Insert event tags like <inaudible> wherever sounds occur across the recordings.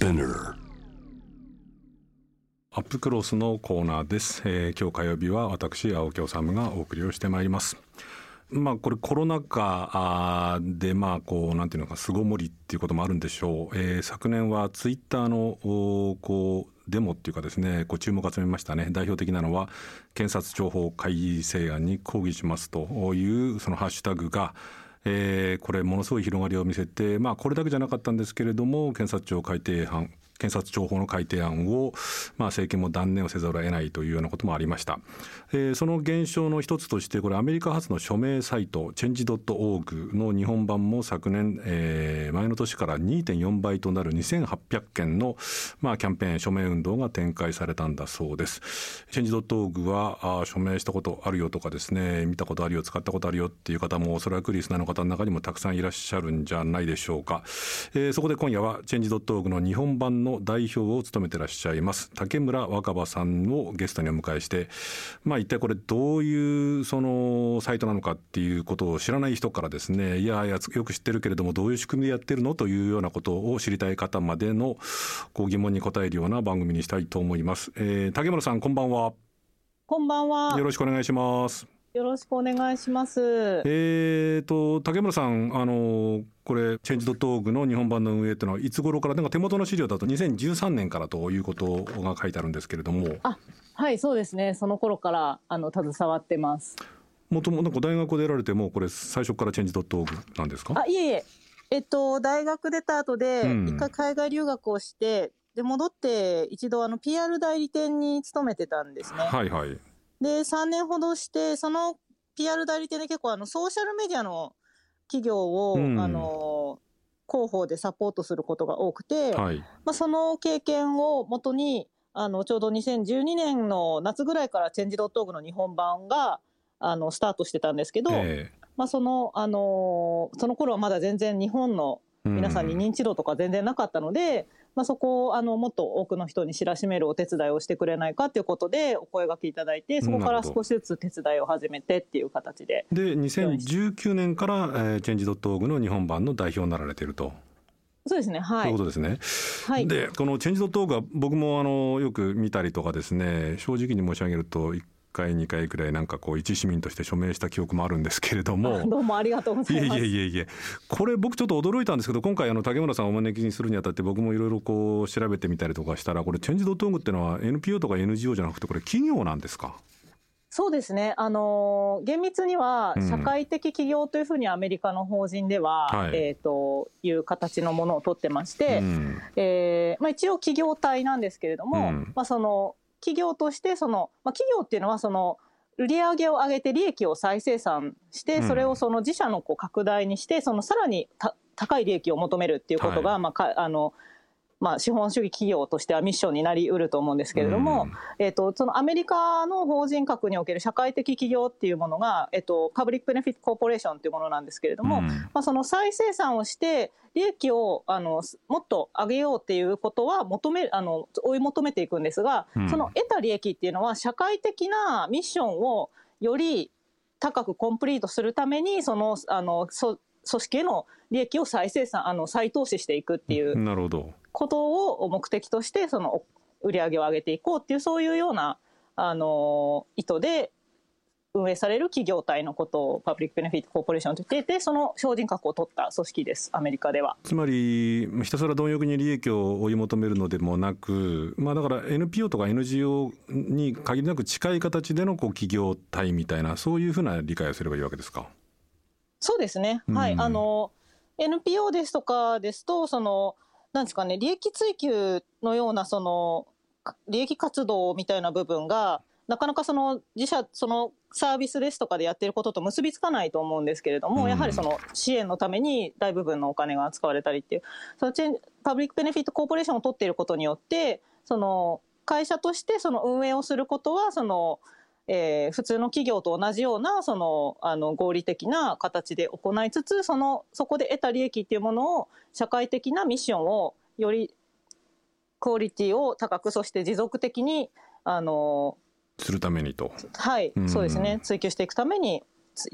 Spinner アップクロスのコーナーです、えー、今日火曜日は私青木治がお送りをしてまいります。まあこれコロナ禍でまあこうなんていうのか巣ごもりっていうこともあるんでしょう、えー、昨年はツイッターのこうデモっていうかですねこう注目を集めましたね。代表的なのは検察庁法改正案に抗議しますというそのハッシュタグがえー、これものすごい広がりを見せて、まあ、これだけじゃなかったんですけれども検察庁改定案検察庁法の改定案を、まあ、政権も断念をせざるを得ないというようなこともありました、えー、その現象の一つとしてこれアメリカ発の署名サイトチェンジドットオーグの日本版も昨年、えー、前の年から2.4倍となる2800件の、まあ、キャンペーン署名運動が展開されたんだそうです。チェンジドットオーグはあ署名したことあるよとかですね見たことあるよ使ったことあるよっていう方もおそらくリスナーの方の中にもたくさんいらっしゃるんじゃないでしょうか、えー、そこで今夜はチェンジドットオーグの日本版のの代表を務めてらっしゃいます竹村若葉さんをゲストにお迎えして、まあ、一体これどういうそのサイトなのかっていうことを知らない人からですねいやいやよく知ってるけれどもどういう仕組みでやってるのというようなことを知りたい方までのこう疑問に答えるような番組にしたいと思います。えー、竹村さんこんばんは。こんばんは。よろしくお願いします。よろしくお願いします。えっ、と竹村さんあのこれチェンジドットオーグの日本版の運営というのはいつ頃からなんか手元の資料だと2013年からということが書いてあるんですけれども。あはいそうですねその頃からあの携わってます。もともなんか大学出られてもこれ最初からチェンジドットオーグなんですか？あいえいええっと大学出た後で一回海外留学をして、で戻って一度あの PR 代理店に勤めてたんですね。はいはい。で、3年ほどして、その PR 代理店で結構あのソーシャルメディアの企業を、うん、あの広報でサポートすることが多くて、はい、まあ、その経験をもとにあのちょうど2012年の夏ぐらいからチェンジドットオーグの日本版があのスタートしてたんですけど、えー、まあ、そのあのその頃はまだ全然日本の皆さんに認知度とか全然なかったので、まあ、そこをあのもっと多くの人に知らしめるお手伝いをしてくれないかということでお声がけいただいてそこから少しずつ手伝いを始めてっていう形でで2019年から、えー、チェンジドットオーグの日本版の代表になられていると。そうですね。はい。ということですね。はい。で、このチェンジドットオー僕もあのよく見たりとかですね、正直に申し上げると回2回くらいなんかこう一市民として署名した記憶もあるんですけれども。どうもありがとうございます。いえいえいえこれ僕ちょっと驚いたんですけど今回あの竹村さんをお招きにするにあたって僕もいろいろこう調べてみたりとかしたらこれチェンジドットオングっていうのは NPO とか NGO じゃなくてこれ企業なんですか？そうですね。あのー、厳密には社会的企業というふうにアメリカの法人では、うん、えっ、ー、と、いう形のものを取ってまして、うん、えー、まあ一応企業体なんですけれども、うん、まあその企業としてその、まあ、企業っていうのはその売上を上げて利益を再生産してそれをその自社のこう拡大にしてそのさらに高い利益を求めるっていうことが、はい、まあ、あのまあ、資本主義企業としてはミッションになりうると思うんですけれども、うん、えっ、と、そのアメリカの法人格における社会的企業っていうものが、えっ、と、パブリックベネフィットコーポレーションっていうものなんですけれども、うん、まあ、その再生産をして、利益を、あの、もっと上げようっていうことは求め、あの、追い求めていくんですが、うん、その得た利益っていうのは社会的なミッションをより高くコンプリートするために、その、あの、そ組織への利益を再生産、あの、再投資していくっていう。なるほど。ことを目的としてその売り上げを上げていこうっていうそういうようなあの意図で運営される企業体のことをパブリック・ベネフィット・コーポレーションと言っていてその標準格を取った組織ですアメリカでは。つまりひたすら貪欲に利益を追い求めるのでもなく、まあ、だから NPO とか NGO に限りなく近い形でのこう企業体みたいなそういうふうな理解をすればいいわけですか？そうですね、はい、あの NPO ですとかですとそのなんですかね、利益追求のような、その、利益活動みたいな部分が、なかなかその自社、そのサービスですとかでやってることと結びつかないと思うんですけれども、やはりその支援のために大部分のお金が使われたりっていう、そのチェンパブリックベネフィットコーポレーションを取っていることによって、その会社としてその運営をすることは、その、えー、普通の企業と同じようなそのあの合理的な形で行いつつそのそこで得た利益っていうものを社会的なミッションをよりクオリティを高くそして持続的にあのするためにと。はい、そうですね。追求していくために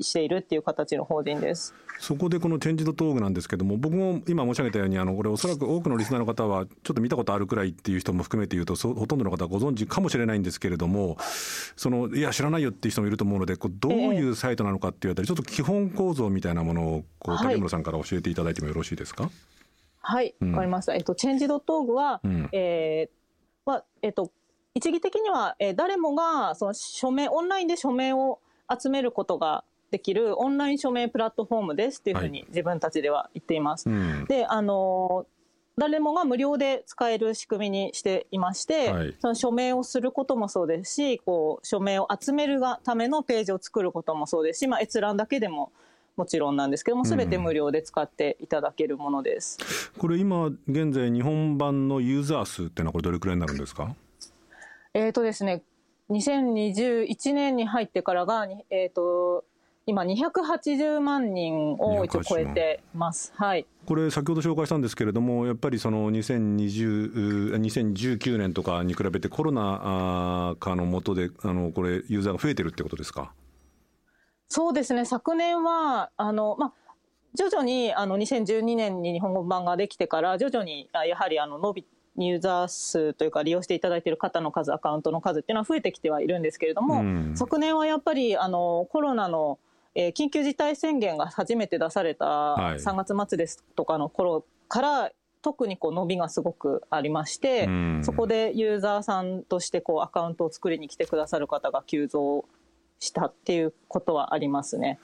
しているっていう形の法人です。そこでこのチェンジドトーグなんですけども、僕も今申し上げたように、あの、これおそらく多くのリスナーの方は、ちょっと見たことあるくらいっていう人も含めて言うと、ほとんどの方はご存知かもしれないんですけれども、その、いや、知らないよっていう人もいると思うので、こうどういうサイトなのかっていうあたり、ちょっと基本構造みたいなものを、こう、影村さんから教えていただいてもよろしいですかはい、わ、かりました。えっと、チェンジドトーグは、うん、えー、は、えっと、一義的には、えー、誰もが、その署名、オンラインで署名を集めることができるオンライン署名プラットフォームですっていうふうに自分たちでは言っています。はいうん、で、あの誰もが無料で使える仕組みにしていまして、はい、その署名をすることもそうですし、こう、署名を集めるがためのページを作ることもそうですし、まあ、閲覧だけでももちろんなんですけども、すべて無料で使っていただけるものです。うん、これ今、現在日本版のユーザー数っていうのはこれどれくらいになるんですか？えっ、ー、とですね、2021年に入ってからが、えっ、ー、と、今280万人を一応超えてます。はい。これ先ほど紹介したんですけれども、やっぱりその2020、2019年とかに比べてコロナ禍の下で、あの、これユーザーが増えてるってことですか？そうですね。昨年は、あの、まあ、徐々にあの2012年に日本語版ができてから徐々にやはりあの伸びユーザー数というか利用していただいている方の数アカウントの数っていうのは増えてきてはいるんですけれども、うん、昨年はやっぱりあのコロナのえー、緊急事態宣言が初めて出された3月末ですとかの頃から特にこう伸びがすごくありまして、そこでユーザーさんとしてこうアカウントを作りに来てくださる方が急増したっていうことはありますね。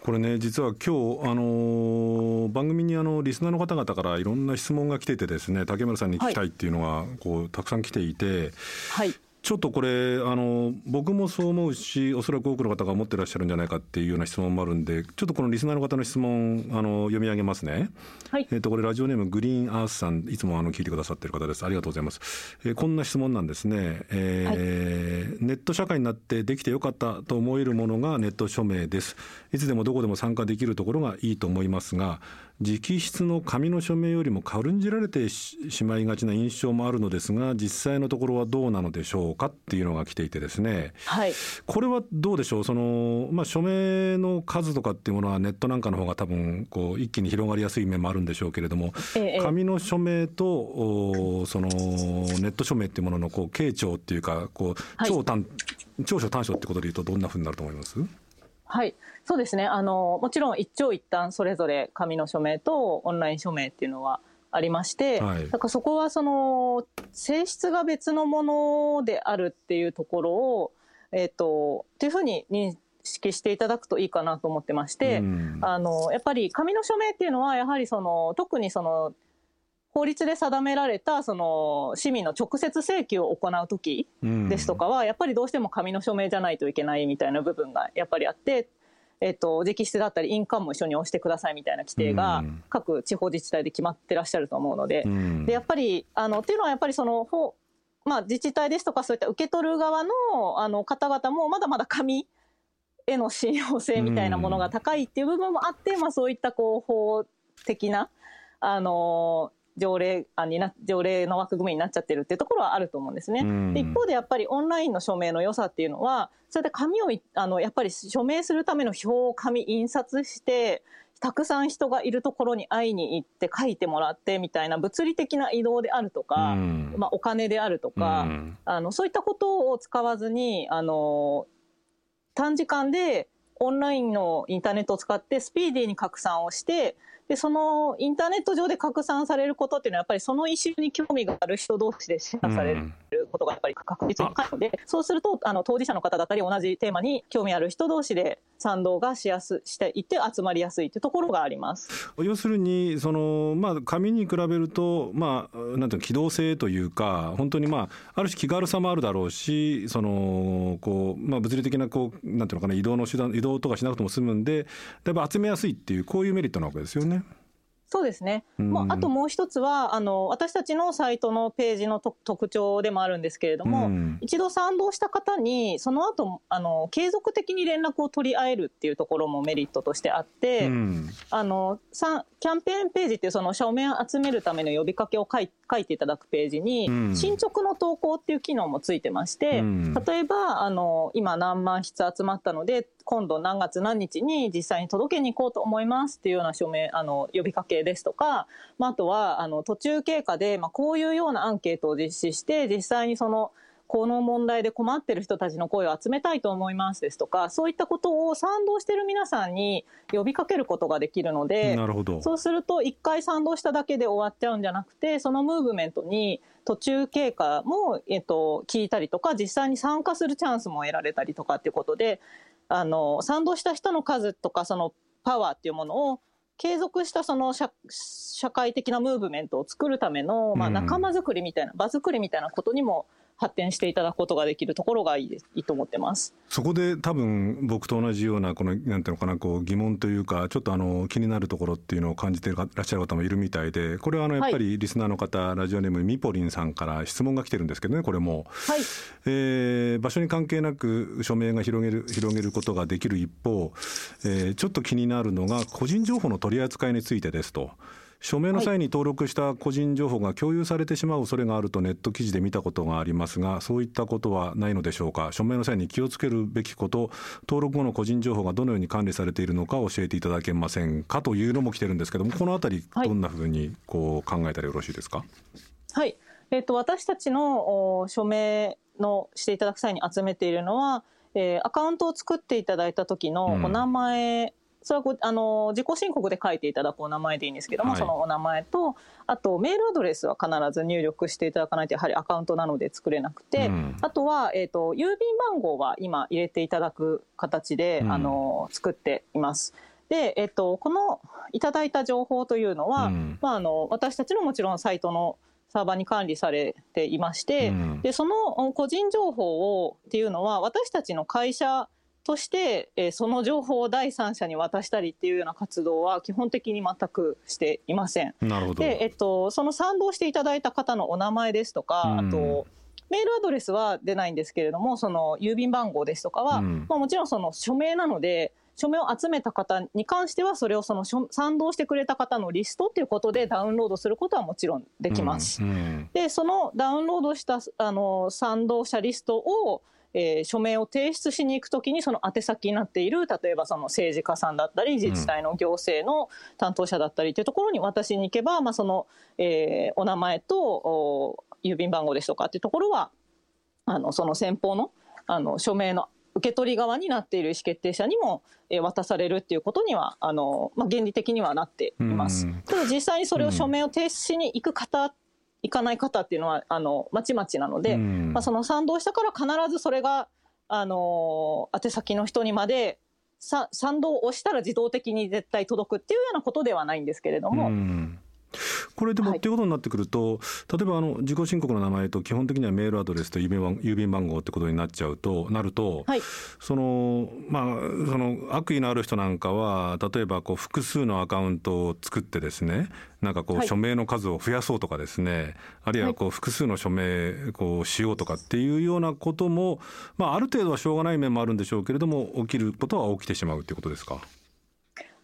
これね実は今日あの番組にあのリスナーの方々からいろんな質問が来ててですね竹村さんに聞きたいっていうのがこうたくさん来ていて、はい、ちょっとこれあの僕もそう思うしおそらく多くの方が思ってらっしゃるんじゃないかっていうような質問もあるんでちょっとこのリスナーの方の質問あの読み上げますね。はい。えっ、とこれラジオネームグリーンアースさんいつもあの聞いてくださってる方ですありがとうございます。えー、こんな質問なんですね。えー、はい、ネット社会になってできてよかったと思えるものがネット署名です。いつでもどこでも参加できるところがいいと思いますが。直筆の紙の署名よりも軽んじられてしまいがちな印象もあるのですが実際のところはどうなのでしょうかっていうのが来ていてですね、はい、これはどうでしょう？その、まあ、署名の数とかっていうものはネットなんかの方が多分こう一気に広がりやすい面もあるんでしょうけれども、ええ、紙の署名とそのネット署名っていうもののこう傾聴っていうかこう長短、はい、長所短所ってことでいうとどんなふうになると思います？はい。そうですね。あのもちろん一長一短それぞれ紙の署名とオンライン署名っていうのはありまして、はい、だからそこはその性質が別のものであるっていうところを、えっ、ー、とっていうふうに認識していただくといいかなと思ってまして、うん、あのやっぱり紙の署名っていうのはやはりその特にその法律で定められたその市民の直接請求を行う時ですとかは、やっぱりどうしても紙の署名じゃないといけないみたいな部分がやっぱりあってえっと、直筆だったり印鑑も一緒に押してくださいみたいな規定が各地方自治体で決まってらっしゃると思うので、うん、でやっぱりあのっていうのはやっぱりそのまあ、自治体ですとかそういった受け取る側のあの方々もまだまだ紙への信用性みたいなものが高いっていう部分もあって、うん、まあ、そういったこう法的なあの条例あにな条例の枠組みになっちゃってるっていうところはあると思うんですね。で一方でやっぱりオンラインの署名の良さっていうのはそれで紙をあのやっぱり署名するための表を紙印刷してたくさん人がいるところに会いに行って書いてもらってみたいな物理的な移動であるとか、まあ、お金であるとか、あのそういったことを使わずにあの短時間でオンラインのインターネットを使ってスピーディーに拡散をしてで、そのインターネット上で拡散されることっていうのは、やっぱりそのイシューに興味がある人同士でシェアされることがやっぱり確実に高いので、そうすると、あの、当事者の方だったり、同じテーマに興味ある人同士で賛同がしやす、していって集まりやすいというところがあります。要するに、その、まあ、紙に比べると、まあ、なんていうの、機動性というか、本当にまあ、ある種気軽さもあるだろうし、その、こう、まあ、物理的な、こう、なんていうのかな、移動の手段、移動とかしなくても済むんで、だいぶ集めやすいっていう、こういうメリットなわけですよね。そうですね。もうあともう一つは、あの、私たちのサイトのページの特徴でもあるんですけれども、うん、一度賛同した方に、その後、あの、継続的に連絡を取り合えるっていうところもメリットとしてあって、うん、あの、キャンペーンページっていうその署名を集めるための呼びかけを書い書いていただくページに、進捗の投稿っていう機能もついてまして、例えば、あの、今何万筆集まったので、今度何月何日に実際に届けに行こうと思いますっていうような署名、あの、呼びかけですとか、まあ、あとは、あの、途中経過で、まあ、こういうようなアンケートを実施して、実際にその、この問題で困ってる人たちの声を集めたいと思いますですとか、そういったことを賛同してる皆さんに呼びかけることができるので、なるほど。そうすると一回賛同しただけで終わっちゃうんじゃなくて、そのムーブメントに途中経過も、えっと、聞いたりとか、実際に参加するチャンスも得られたりとかっていうことで、あの、賛同した人の数とか、そのパワーっていうものを継続したその社社会的なムーブメントを作るための、まあ、仲間づくりみたいな、場作りみたいなことにも発展していただくことができるところがいいいいと思ってます。そこで多分僕と同じようなこのなんていうのかなこう疑問というかちょっとあの気になるところっていうのを感じていらっしゃる方もいるみたいでこれはあのやっぱりリスナーの方、はい、ラジオネームみぽりんさんから質問が来てるんですけどねこれも、はい。えー、場所に関係なく署名が広げる広げることができる一方、えー、ちょっと気になるのが個人情報の取り扱いについてですと。署名の際に登録した個人情報が共有されてしまう恐れがあるとネット記事で見たことがありますがそういったことはないのでしょうか？署名の際に気をつけるべきこと登録後の個人情報がどのように管理されているのか教えていただけませんかというのも来てるんですけどもこのあたりどんなふうにこう考えたらよろしいですか？はい、えーと、私たちの署名のしていただく際に集めているのは、えー、アカウントを作っていただいた時のお名前、うんそれはごあの自己申告で書いていただくお名前でいいんですけども、はい、そのお名前とあとメールアドレスは必ず入力していただかないとやはりアカウントなので作れなくて、うん、あとは、えーと、郵便番号は今入れていただく形で、うん、あの作っています。で、えっ、ー、と、このいただいた情報というのは、うん、まあ、あの私たちのもちろんサイトのサーバーに管理されていまして、でその個人情報をっていうのは私たちの会社として、えー、その情報を第三者に渡したりっていうような活動は基本的に全くしていません。なるほど。で、えっと、その賛同していただいた方のお名前ですとか、うん、あと、メールアドレスは出ないんですけれども、その郵便番号ですとかは、うん、まあ、もちろんその署名なので、署名を集めた方に関しては、それをその賛同してくれた方のリストっていうことでダウンロードすることはもちろんできます。うん。うん、で、そのダウンロードしたあの賛同者リストを、えー、署名を提出しに行くときにその宛先になっている例えばその政治家さんだったり自治体の行政の担当者だったりというところに渡しに行けば、まあ、その、えー、お名前と郵便番号ですとかっていうところはあのその先方のあの署名の受け取り側になっている意思決定者にも、えー、渡されるっていうことにはあの、まあ、原理的にはなっています。ただ実際にそれを署名を提出しに行く方行かない方っていうのはあのまちまちなので、うん、まあ、その賛同したから必ずそれがあの宛先の人にまでさ賛同を押したら自動的に絶対届くっていうようなことではないんですけれども、うんこれでも、っていうことになってくると例えばあの自己申告の名前と基本的にはメールアドレスと郵便番号ってことになっちゃうとなると、はい、そのまあその悪意のある人なんかは例えばこう複数のアカウントを作ってですねなんかこう署名の数を増やそうとかですね、あるいはこう複数の署名こうしようとかっていうようなことも、まあ、ある程度はしょうがない面もあるんでしょうけれども起きることは起きてしまうということですか？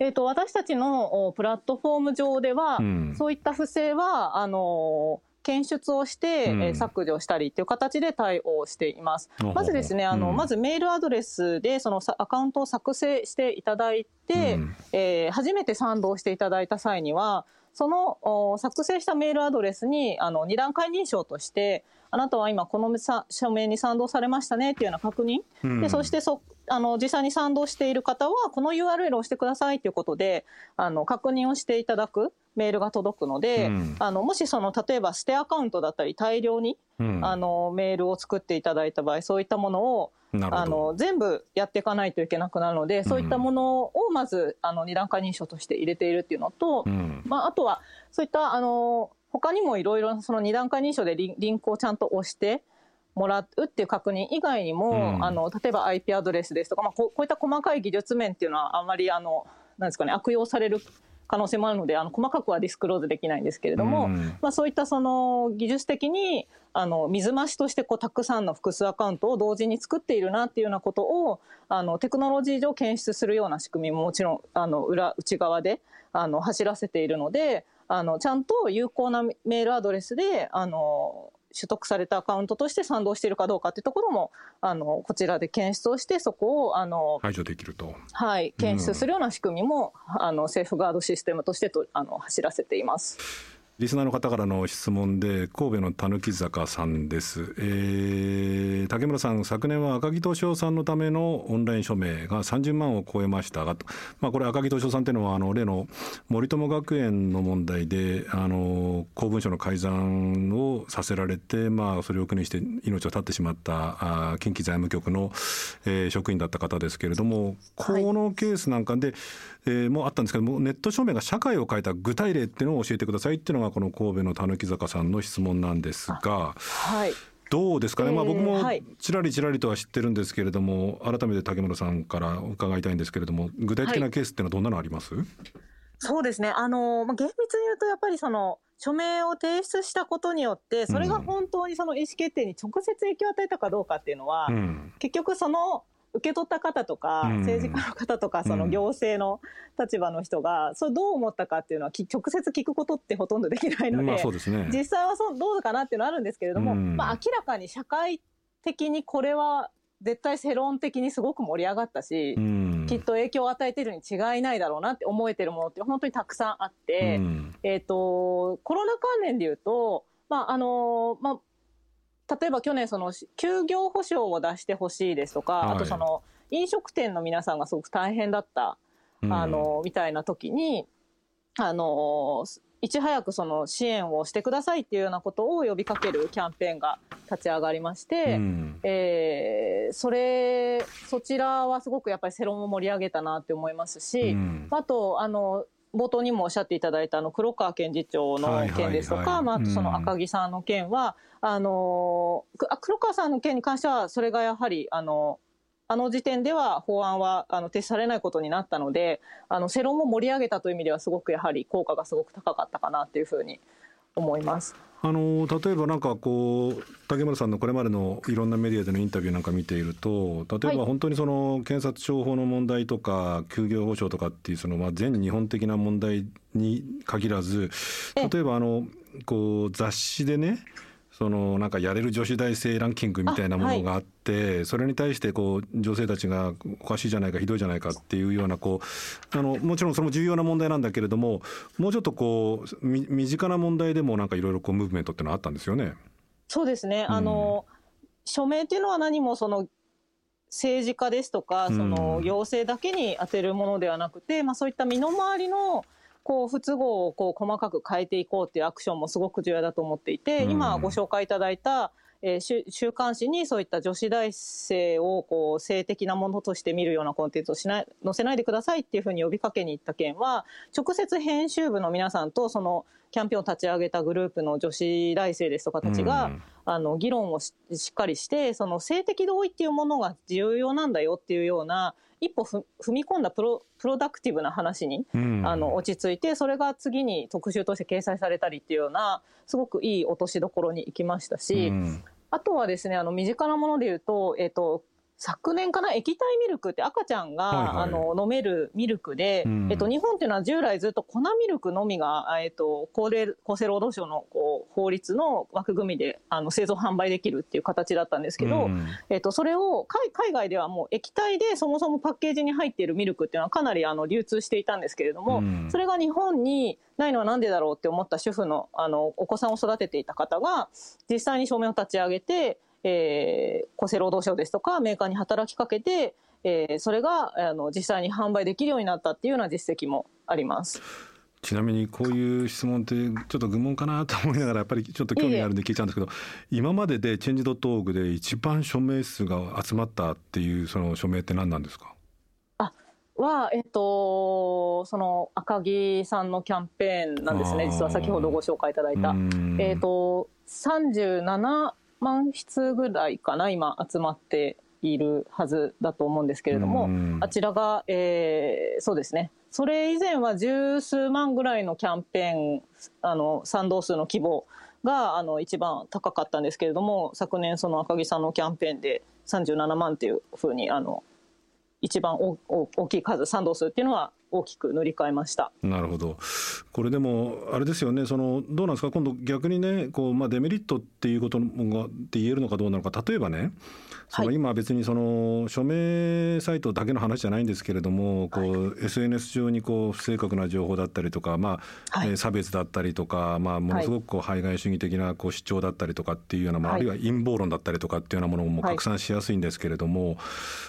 えーと、私たちのプラットフォーム上では、うん、そういった不正はあの検出をして、うん、え削除したりっていう形で対応しています。まずですね、あの、うん、まずメールアドレスでそのアカウントを作成していただいて、うん、えー、初めて賛同していただいた際には、その作成したメールアドレスにあの二段階認証として、あなたは今この署名に賛同されましたねっていうような確認、うん、でそしてそあの実際に賛同している方はこの URL を押してくださいということであの確認をしていただくメールが届くので、うん、あのもしその例えば捨てアカウントだったり大量に、うん、あのメールを作っていただいた場合そういったものをあの全部やっていかないといけなくなるので、そういったものをまずあの二段階認証として入れているっていうのと、まあ、あとはそういったあの他にもいろいろその二段階認証でリンクをちゃんと押してもらうっていう確認以外にも、うん、あの例えば IP アドレスですとか、まあ、こうこういった細かい技術面っていうのはあんまりあのなんですかね悪用される可能性もあるのであの細かくはディスクローズできないんですけれども、うん、まあ、そういったその技術的にあの水増しとしてこうたくさんの複数アカウントを同時に作っているなっていうようなことをあのテクノロジー上検出するような仕組みももちろんあの裏内側であの走らせているのであのちゃんと有効なメールアドレスであの取得されたアカウントとして賛同しているかどうかっていうところもあのこちらで検出をしてそこをあの排除できると、はい、検出するような仕組みも、うん、あのセーフガードシステムとしてとあの走らせています。リスナーの方からの質問で神戸のたぬき坂さんです、えー、竹村さん昨年は赤木敏夫さんのためのオンライン署名が30万を超えましたが、まあ、これ赤木敏夫さんというのはあの例の森友学園の問題であの公文書の改ざんをさせられて、まあ、それを苦にして命を絶ってしまったあ近畿財務局の、えー、職員だった方ですけれどもこのケースなんかで、はいえー、もあったんですけどもネット証明が社会を変えた具体例っていうのを教えてくださいっていうのがこの神戸のたぬき坂さんの質問なんですが。はい。どうですかね、まあ、僕もちらりちらりとは知ってるんですけれども、改めて竹村さんから伺いたいんですけれども、具体的なケースっていうのはどんなのあります、はい、そうですね、あのまあ、厳密に言うと、やっぱりその署名を提出したことによって、それが本当にその意思決定に直接影響を与えたかどうかっていうのは、うん、結局、その受け取った方とか、政治家の方とか、その行政の立場の人が、それどう思ったかっていうのは、直接聞くことってほとんどできないので、実際はそうどうかなっていうのはあるんですけれども、まあ、明らかに社会的にこれは絶対世論的にすごく盛り上がったし、きっと影響を与えてるに違いないだろうなって思えてるものって本当にたくさん。あって、えっ、と、コロナ関連で言うと、まあ、あの、まあ、例えば去年その休業保障を出してほしいですとか、はい、あとその飲食店の皆さんがすごく大変だった、うん、あのみたいな時にあのいち早くその支援をしてくださいっていうようなことを呼びかけるキャンペーンが立ち上がりまして、うん、えー、それそちらはすごくやっぱり世論を盛り上げたなって思いますし、うん、あとあの冒頭にもおっしゃっていただいたあの黒川検事長の件ですとか、まあ、その赤木さんの件は、あの黒川さんの件に関しては、それがやはり、あの、あの時点では法案はあの提出されないことになったので、あの世論も盛り上げたという意味では、すごくやはり効果がすごく高かったかなというふうに思います。あの例えばなんかこう竹村さんのこれまでのいろんなメディアでのインタビューなんか見ていると例えば本当にその検察庁法の問題とか休業保障とかっていうそのまあ全日本的な問題に限らず例えばあのこう雑誌でねそのなんかやれる女子大生ランキングみたいなものがあって、はい、それに対してこう女性たちがおかしいじゃないかひどいじゃないかっていうようなこうあのもちろんそれも重要な問題なんだけれどももうちょっとこう身近な問題でもなんかいろいろこうムーブメントってのはあったんですよね。そうですね、うん、あの署名っていうのは何もその政治家ですとかその行政だけに当てるものではなくて、まあ、そういった身の回りのこう不都合をこう細かく変えていこうっていうアクションもすごく重要だと思っていて、今ご紹介いただいたえー、週刊誌にそういった女子大生をこう性的なものとして見るようなコンテンツをしない載せないでくださいっていうふうに呼びかけに行った件は直接編集部の皆さんとそのキャンペーンを立ち上げたグループの女子大生ですとかたちが、うん、あの議論をしっかりしてその性的同意っていうものが重要なんだよっていうような一歩踏み込んだプロプロダクティブな話に、うん、あの落ち着いてそれが次に特集として掲載されたりっていうようなすごくいい落としどころに行きましたし、うん、あとはですねあの身近なもので言うと,、えーと昨年かな？液体ミルクって赤ちゃんが、はいはい、あの飲めるミルクで、うん、えっと、日本っていうのは従来ずっと粉ミルクのみが、えっと、厚齢厚生労働省のこう法律の枠組みであの製造販売できるっていう形だったんですけど、うん、えっと、それを海外ではもう液体でそもそもパッケージに入っているミルクっていうのはかなりあの流通していたんですけれども、うん、それが日本にないのはなんでだろうって思った主婦のあのお子さんを育てていた方が実際に証明を立ち上げてえー、厚生労働省ですとかメーカーに働きかけて、えー、それがあの実際に販売できるようになったっていうような実績もあります。ちなみにこういう質問ってちょっと愚問かなと思いながらやっぱりちょっと興味があるんで聞いちゃうんですけど今まででチェンジドットオーグで一番署名数が集まったっていうその署名って何なんですか？あは、えっと、その赤木さんのキャンペーンなんですね実は先ほどご紹介いただいた。えっと37万筆ぐらいかな今集まっているはずだと思うんですけれども、あちらが、えー、そうですね。それ以前は十数万ぐらいのキャンペーン、あの、賛同数の規模が、あの、一番高かったんですけれども、昨年その赤木さんのキャンペーンで37万っていうふうに、あの、一番大きい数、賛同数っていうのは大きく塗り替えました。なるほど。これでもあれですよね。そのどうなんですか？今度逆にね、こうまあデメリットっていうことがって言えるのかどうなのか。例えばね、その今別にその署名サイトだけの話じゃないんですけれども、こう SNS 上にこう不正確な情報だったりとか、まあ、はい、差別だったりとか、まあものすごくこう排外主義的なこう主張だったりとかっていうような、まああるいは陰謀論だったりとかっていうようなものも拡散しやすいんですけれども、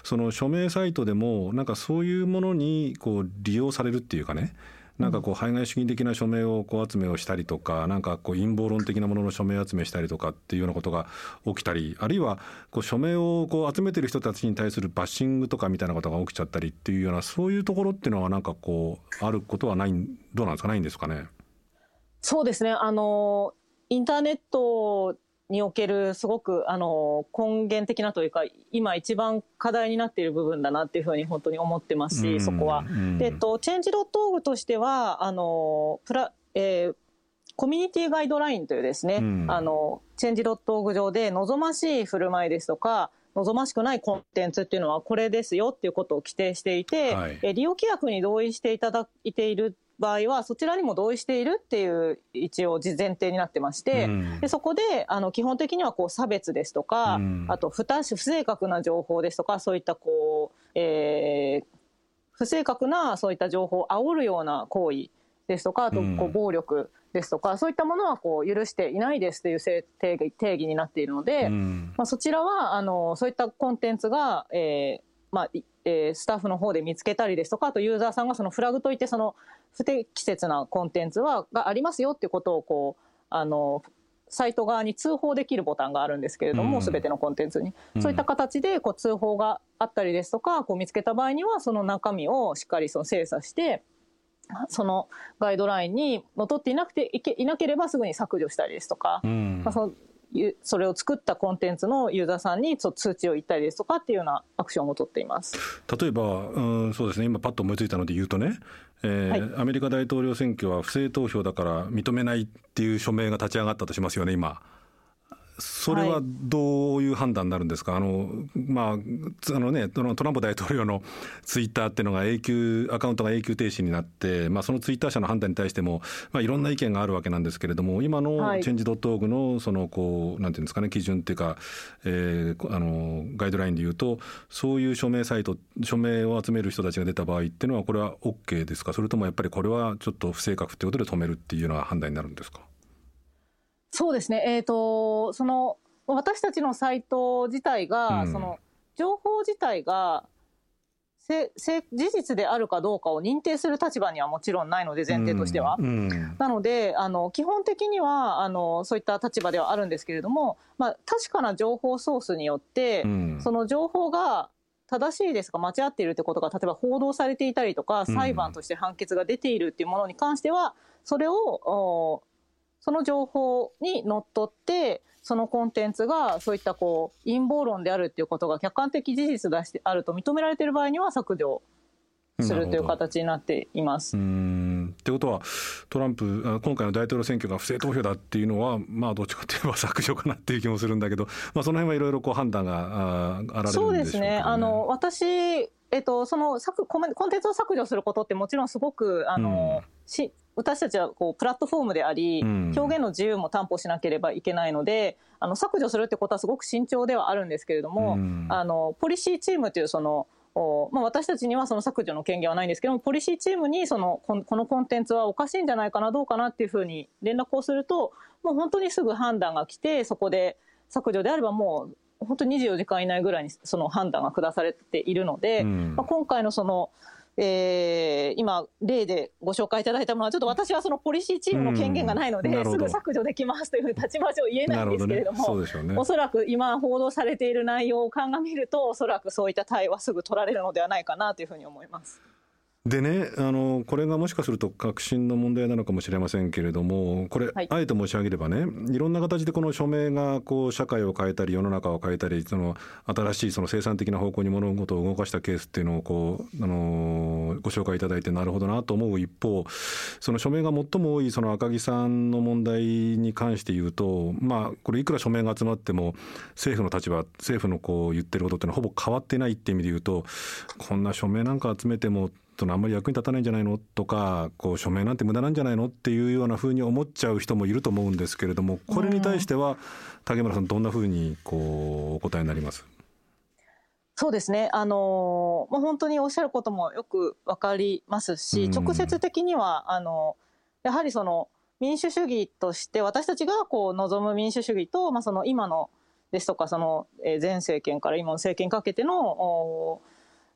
その署名サイトでもなんかそういうものにこう利用されるっていうかね。なんかこう排外主義的な署名をこう集めをしたりとかなんかこう陰謀論的なものの署名集めしたりとかっていうようなことが起きたりあるいはこう署名をこう集めてる人たちに対するバッシングとかみたいなことが起きちゃったりっていうようなそういうところっていうのはなんかこうあることはないどうなんですかないんですかね。そうですねあのインターネットにおけるすごくあの根源的なというか今一番課題になっている部分だなっていうふうに本当に思ってますし、そこは。で、えっと、チェンジドットオーグとしてはあのプラ、えー、コミュニティガイドラインというですね、うん、あのチェンジドットオーグ上で望ましい振る舞いですとか望ましくないコンテンツっていうのはこれですよっていうことを規定していて、はい、え利用規約に同意していただいている場合はそちらにも同意しているっていう一応前提になってまして、うん、でそこであの基本的にはこう差別ですとか、うん、あと不不正確な情報ですとかそういったこう、えー、不正確なそういった情報を煽るような行為ですとかあとこう暴力ですとか、うん、そういったものはこう許していないですという定義定義になっているので、まあ、そちらはあのそういったコンテンツが、えーまあえー、スタッフの方で見つけたりですとかあとユーザーさんがそのフラグといってその不適切なコンテンツはがありますよっていうことをこうあのサイト側に通報できるボタンがあるんですけれども、す、べ、てのコンテンツに、そういった形でこう通報があったりですとか、こう見つけた場合には、その中身をしっかりその精査して、そのガイドラインにのっとっていなくていけいなければすぐに削除したりですとか、うん、まあ、そのそれを作ったコンテンツのユーザーさんに通知を言ったりですとかっていうようなアクションを取っています。例えば、うん、そうですね、今、パッと思いついたので言うとね、えー、はい、アメリカ大統領選挙は不正投票だから認めないっていう署名が立ち上がったとしますよね、今。それはどういう判断になるんですか、はい、あのまああのね、トランプ大統領のツイッターっていうのが永久、アカウントが永久停止になって、まあ、そのツイッター社の判断に対しても、まあ、いろんな意見があるわけなんですけれども、今のチェンジドットオーグのそのこう、なんていうんですかね、基準っていうか、えー、あのガイドラインでいうと、そういう署名サイト、署名を集める人たちが出た場合っていうのは、これは OK ですか、それともやっぱりこれはちょっと不正確っていうことで止めるっていうような判断になるんですか？そうですね。えっ、ー、と、その、私たちのサイト自体が、うん、その、情報自体が、せせ事実であるかどうかを認定する立場にはもちろんないので、前提としては。うんうん、なのであの、基本的にはあのそういった立場ではあるんですけれども、まあ、確かな情報ソースによって、その情報が正しいですか間違っているってことが例えば報道されていたりとか裁判として判決が出ているっていうものに関してはそれをその情報にのっとって、そのコンテンツがそういったこう陰謀論であるっていうことが客観的事実であると認められている場合には削除するという形になっています。うん。ってことはトランプ今回の大統領選挙が不正投票だっていうのはまあどっちかといえば <laughs> 削除かなっていう気もするんだけど、まあ、その辺はいろいろこう判断があられるんでしょうか、ね、そうですね。あの私えっと、そのコンテンツを削除することってもちろんすごくあの、うん、し私たちはこうプラットフォームであり、うん、表現の自由も担保しなければいけないのであの削除するってことはすごく慎重ではあるんですけれども、うん、あのポリシーチームというそのおまあ、私たちにはその削除の権限はないんですけどもポリシーチームにそのこのコンテンツはおかしいんじゃないかなどうかなっていうふうに連絡をするともう本当にすぐ判断が来てそこで削除であればもう本当に24時間以内ぐらいにその判断が下されているので、うん、まあ、今回のそのえー、今、例でご紹介いただいたものは、ちょっと私はそのポリシーチームの権限がないので、すぐ削除できますというふうに立場上言えないんですけれども、ど。ねね、おそらく今報道されている内容を鑑みると、おそらくそういった対応はすぐ取られるのではないかなというふうに思います。でねあのこれがもしかすると革新の問題なのかもしれませんけれどもこれ、はい、あえて申し上げればねいろんな形でこの署名がこう社会を変えたり世の中を変えたりその新しいその生産的な方向に物事を動かしたケースっていうのをこうあのご紹介いただいてなるほどなと思う一方その署名が最も多いその赤木さんの問題に関して言うとまあこれいくら署名が集まっても政府の立場政府のこう言ってることっていうのはほぼ変わってないっていう意味で言うとこんな署名なんか集めてもそのあんまり役に立たないんじゃないの？とかこう署名なんて無駄なんじゃないの？っていうようなふうに思っちゃう人もいると思うんですけれどもこれに対しては竹村さんどんなふうにこうお答えになります？そうですね。あのー、もう本当におっしゃることもよくわかりますし、直接的には、あの、やはりその、民主主義として私たちがこう望む民主主義と、まあ、その今のですとかその前政権から今の政権にかけての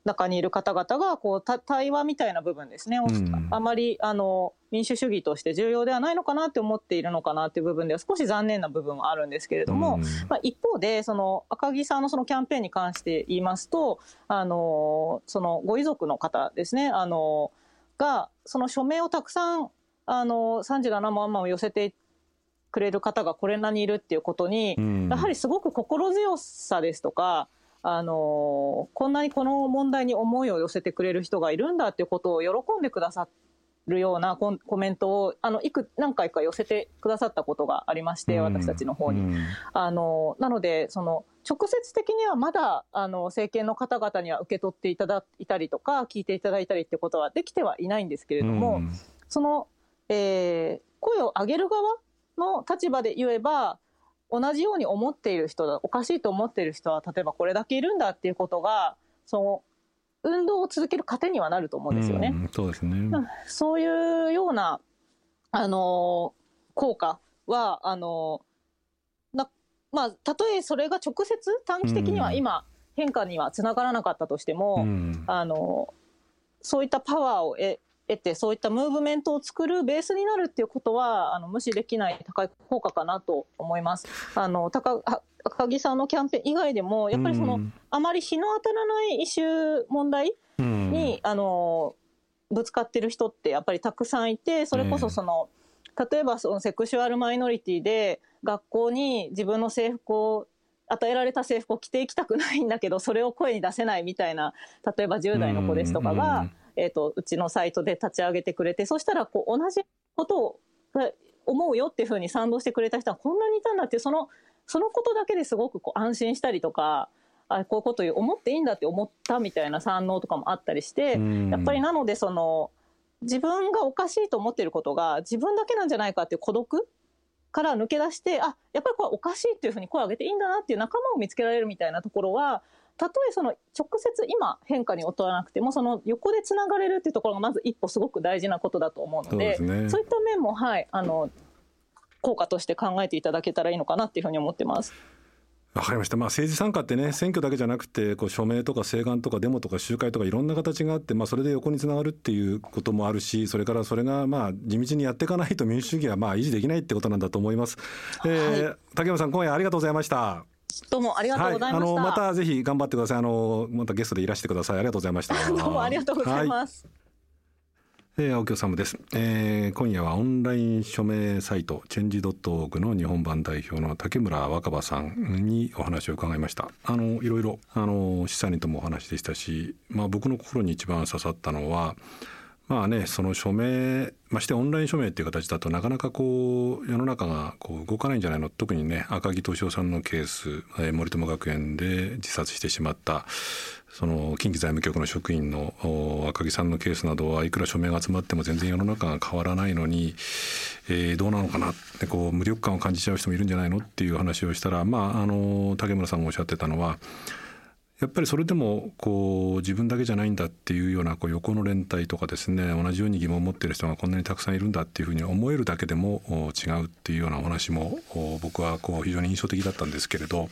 中にいる方々がこう対話みたいな部分ですね、うん、あまりあの民主主義として重要ではないのかなって思っているのかなっていう部分では少し残念な部分はあるんですけれども、うん、まあ、一方でその赤木さんのそのキャンペーンに関して言いますとあのそのご遺族の方ですね。あのがその署名をたくさんあの37万枚を寄せてくれる方がこれなにいるっていうことに、うん、やはりすごく心強さですとかあのこんなにこの問題に思いを寄せてくれる人がいるんだっていうことを喜んでくださるようなコメントをあのいく何回か寄せてくださったことがありまして、私たちの方に。あのなのでその直接的にはまだあの政権の方々には受け取っていただいたりとか聞いていただいたりってことはできてはいないんですけれども、その、えー、声を上げる側の立場で言えば同じように思っている人だおかしいと思っている人は例えばこれだけいるんだっていうことがその運動を続ける糧にはなると思うんですよね。うそうですね。そういうようなあの効果はあのなまあたとえそれが直接短期的には今、変化にはつながらなかったとしても、あのそういったパワーを得得てそういったムーブメントを作るベースになるっていうことはあの無視できない高い効果かなと思います。あの高高木さんのキャンペーン以外でもやっぱりその、うん、あまり日の当たらないイシュー問題に、うん、あのぶつかってる人ってやっぱりたくさんいてそれこそその、例えばそのセクシュアルマイノリティで学校に自分の制服を与えられた制服を着ていきたくないんだけどそれを声に出せないみたいな例えば10代の子ですとかが、うんえーと、うちのサイトで立ち上げてくれてそしたらこう同じことを思うよっていうふうに賛同してくれた人はこんなにいたんだってそのそのことだけですごくこう安心したりとかあこういうこと思っていいんだって思ったみたいな賛同とかもあったりしてやっぱりなのでその自分がおかしいと思っていることが自分だけなんじゃないかっていう孤独から抜け出してあやっぱりこれおかしいっていうふうに声を上げていいんだなっていう仲間を見つけられるみたいなところはたとえその直接今変化に劣らなくてもその横でつながれるっていうところがまず一歩すごく大事なことだと思うのでそう、ね,、いった面もはいあの効果として考えていただけたらいいのかなっていうふうに思ってます。わかりました、まあ、政治参加ってね選挙だけじゃなくてこう署名とか請願とかデモとか集会とかいろんな形があって、まあ、それで横につながるっていうこともあるしそれからそれがまあ地道にやっていかないと民主主義はまあ維持できないってことなんだと思います。えー、はい、竹山さん今夜ありがとうございました。どうもありがとうございました。はい、あのまたぜひ頑張ってください。あのまたゲストでいらしてください。ありがとうございました。<laughs> どうもありがとうございます。はいえー、青木治です、えー、今夜はオンライン署名サイトチェンジドットオーグの日本版代表の竹村若葉さんにお話を伺いましたあのいろいろあの資産にともお話でしたし、まあ、僕の心に一番刺さったのはまあねその署名ましてオンライン署名っていう形だとなかなかこう世の中がこう動かないんじゃないの？特にね赤木俊夫さんのケース、えー、森友学園で自殺してしまったその近畿財務局の職員の赤木さんのケースなどはいくら署名が集まっても全然世の中が変わらないのに、えー、どうなのかな？ってこう無力感を感じちゃう人もいるんじゃないの？っていう話をしたら、まあ、あの竹村さんがおっしゃってたのはやっぱりそれでもこう自分だけじゃないんだっていうようなこう横の連帯とかですね同じように疑問を持っている人がこんなにたくさんいるんだっていうふうに思えるだけでも違うっていうようなお話も僕はこう非常に印象的だったんですけれど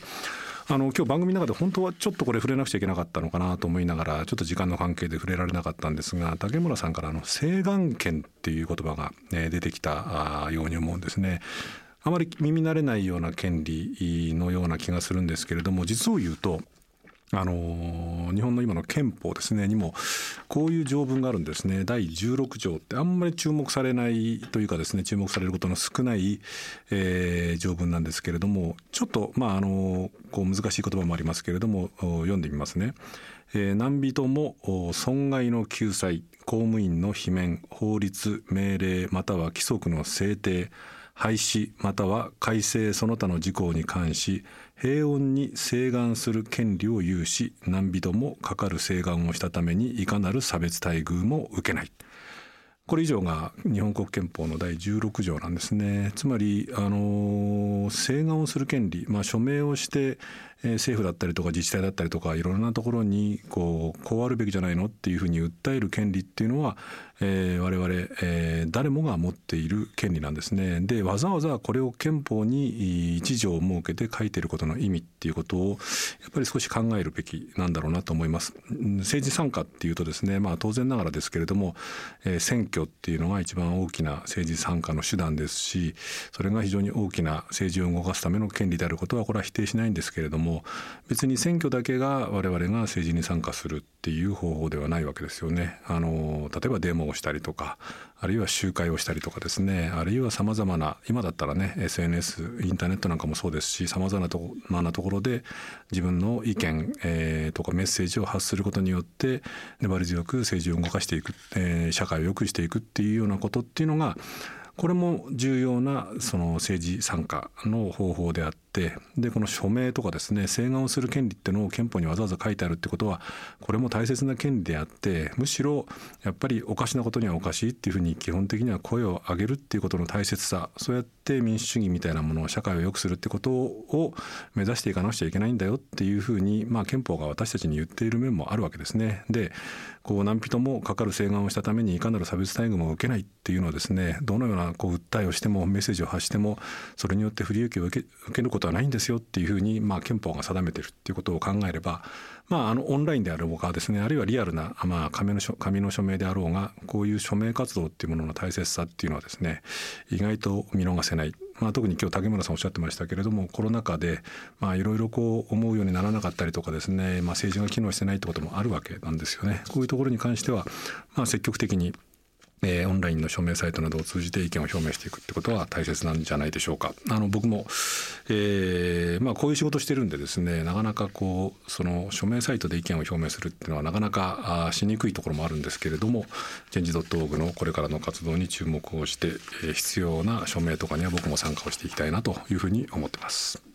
あの今日番組の中で本当はちょっとこれ触れなくちゃいけなかったのかなと思いながらちょっと時間の関係で触れられなかったんですが竹村さんからの請願権っていう言葉が、出てきたように思うんですね。あまり耳慣れないような権利のような気がするんですけれども実を言うとあの日本の今の憲法ですねにもこういう条文があるんですね第16条ってあんまり注目されないというかですね注目されることの少ない、えー、条文なんですけれどもちょっとまああのこう難しい言葉もありますけれども読んでみますね。えー、何人も損害の救済公務員の罷免法律命令または規則の制定廃止または改正その他の事項に関し平穏に請願する権利を有し何人もかかる請願をしたためにいかなる差別待遇も受けない。これ以上が日本国憲法の第16条なんですね。つまり、あの、請願をする権利、まあ、署名をして、えー、政府だったりとか自治体だったりとかいろんなところにこうこうあるべきじゃないのっていうふうに訴える権利っていうのは、えー、我々、えー、誰もが持っている権利なんですね。でわざわざこれを憲法に一条を設けて書いてることの意味っていうことをやっぱり少し考えるべきなんだろうなと思います。政治参加っていうとですね、まあ、当然ながらですけれども、えー、選挙っていうのが一番大きな政治参加の手段ですしそれが非常に大きな政治を動かすための権利であることはこれは否定しないんですけれどもも別に選挙だけが我々が政治に参加するっていう方法ではないわけですよね。あの例えばデモをしたりとかあるいは集会をしたりとかですねあるいはさまざまな今だったらね SNS インターネットなんかもそうですしさまざまなところで自分の意見、えー、とかメッセージを発することによって粘り強く政治を動かしていく、えー、社会を良くしていくっていうようなことっていうのがこれも重要なその政治参加の方法であっててでこの署名とかですね請願をする権利っていうのを憲法にわざわざ書いてあるってことはこれも大切な権利であってむしろやっぱりおかしなことにはおかしいっていうふうに基本的には声を上げるっていうことの大切さそうやって民主主義みたいなものを社会を良くするってことを目指していかなくちゃいけないんだよっていうふうに、まあ、憲法が私たちに言っている面もあるわけですね。でこう何人もかかる請願をしたためにいかなる差別待遇も受けないっていうのはですねどのようなこう訴えをしてもメッセージを発してもそれによって不利益を受け受けることはないんですよっていうふうに、まあ、憲法が定めてるっていうことを考えれば、まあ、あのオンラインであろうがですねあるいはリアルな、まあ、紙の紙の署名であろうがこういう署名活動っていうものの大切さっていうのはですね意外と見逃せない。まあ、特に今日竹村さんおっしゃってましたけれどもコロナ禍でいろいろこう思うようにならなかったりとかですね、まあ、政治が機能してないってこともあるわけなんですよね。こういうところに関しては、まあ、積極的にえー、オンラインの署名サイトなどを通じて意見を表明していくってことは大切なんじゃないでしょうか。あの僕も、えー、まあこういう仕事してるんでですねなかなかこうその署名サイトで意見を表明するっていうのはなかなかあしにくいところもあるんですけれどもチェンジドットオーグのこれからの活動に注目をして、えー、必要な署名とかには僕も参加をしていきたいなというふうに思ってます。